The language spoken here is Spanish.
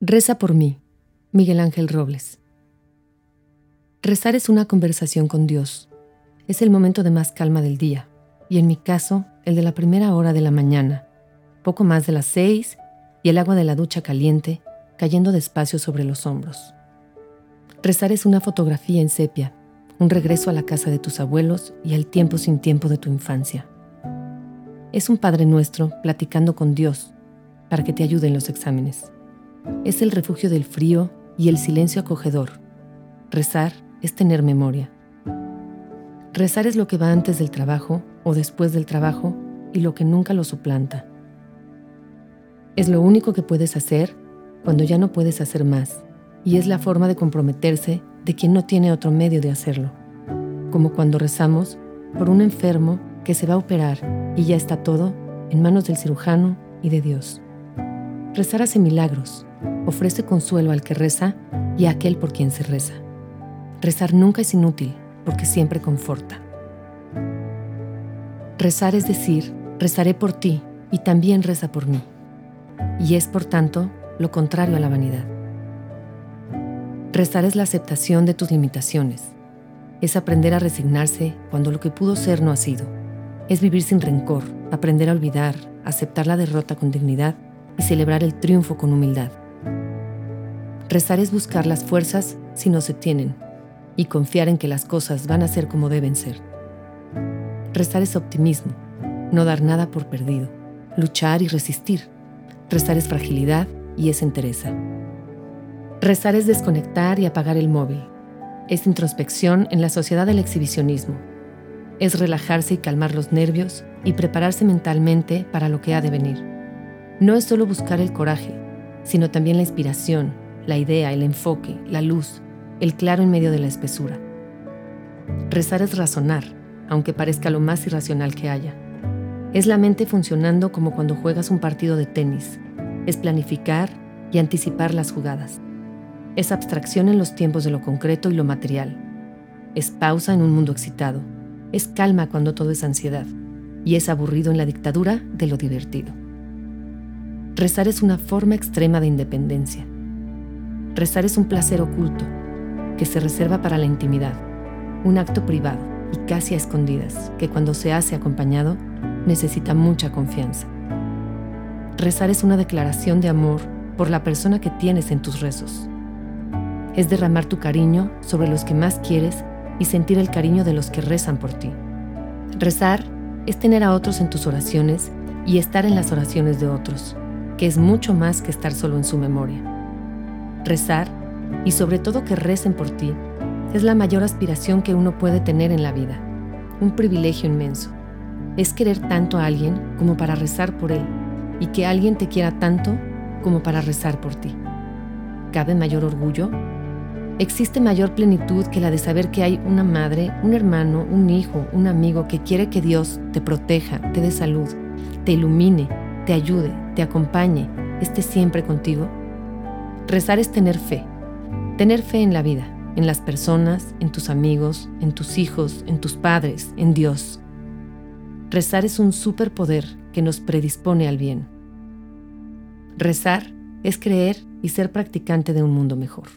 Reza por mí, Miguel Ángel Robles. Rezar es una conversación con Dios. Es el momento de más calma del día, y en mi caso, el de la primera hora de la mañana, poco más de las seis, y el agua de la ducha caliente cayendo despacio sobre los hombros. Rezar es una fotografía en sepia, un regreso a la casa de tus abuelos y al tiempo sin tiempo de tu infancia. Es un Padre nuestro platicando con Dios para que te ayude en los exámenes. Es el refugio del frío y el silencio acogedor. Rezar es tener memoria. Rezar es lo que va antes del trabajo o después del trabajo y lo que nunca lo suplanta. Es lo único que puedes hacer cuando ya no puedes hacer más y es la forma de comprometerse de quien no tiene otro medio de hacerlo, como cuando rezamos por un enfermo que se va a operar y ya está todo en manos del cirujano y de Dios. Rezar hace milagros, ofrece consuelo al que reza y a aquel por quien se reza. Rezar nunca es inútil porque siempre conforta. Rezar es decir, rezaré por ti y también reza por mí. Y es, por tanto, lo contrario a la vanidad. Rezar es la aceptación de tus limitaciones. Es aprender a resignarse cuando lo que pudo ser no ha sido. Es vivir sin rencor, aprender a olvidar, aceptar la derrota con dignidad y celebrar el triunfo con humildad. Rezar es buscar las fuerzas si no se tienen y confiar en que las cosas van a ser como deben ser. Rezar es optimismo, no dar nada por perdido, luchar y resistir. Rezar es fragilidad y es entereza. Rezar es desconectar y apagar el móvil. Es introspección en la sociedad del exhibicionismo. Es relajarse y calmar los nervios y prepararse mentalmente para lo que ha de venir no es solo buscar el coraje, sino también la inspiración, la idea, el enfoque, la luz, el claro en medio de la espesura. Rezar es razonar, aunque parezca lo más irracional que haya. Es la mente funcionando como cuando juegas un partido de tenis. Es planificar y anticipar las jugadas. Es abstracción en los tiempos de lo concreto y lo material. Es pausa en un mundo excitado. Es calma cuando todo es ansiedad. Y es aburrido en la dictadura de lo divertido. Rezar es una forma extrema de independencia. Rezar es un placer oculto que se reserva para la intimidad, un acto privado y casi a escondidas que cuando se hace acompañado necesita mucha confianza. Rezar es una declaración de amor por la persona que tienes en tus rezos. Es derramar tu cariño sobre los que más quieres y sentir el cariño de los que rezan por ti. Rezar es tener a otros en tus oraciones y estar en las oraciones de otros que es mucho más que estar solo en su memoria. Rezar, y sobre todo que recen por ti, es la mayor aspiración que uno puede tener en la vida, un privilegio inmenso. Es querer tanto a alguien como para rezar por él, y que alguien te quiera tanto como para rezar por ti. ¿Cabe mayor orgullo? ¿Existe mayor plenitud que la de saber que hay una madre, un hermano, un hijo, un amigo que quiere que Dios te proteja, te dé salud, te ilumine, te ayude, te acompañe, esté siempre contigo? Rezar es tener fe, tener fe en la vida, en las personas, en tus amigos, en tus hijos, en tus padres, en Dios. Rezar es un superpoder que nos predispone al bien. Rezar es creer y ser practicante de un mundo mejor.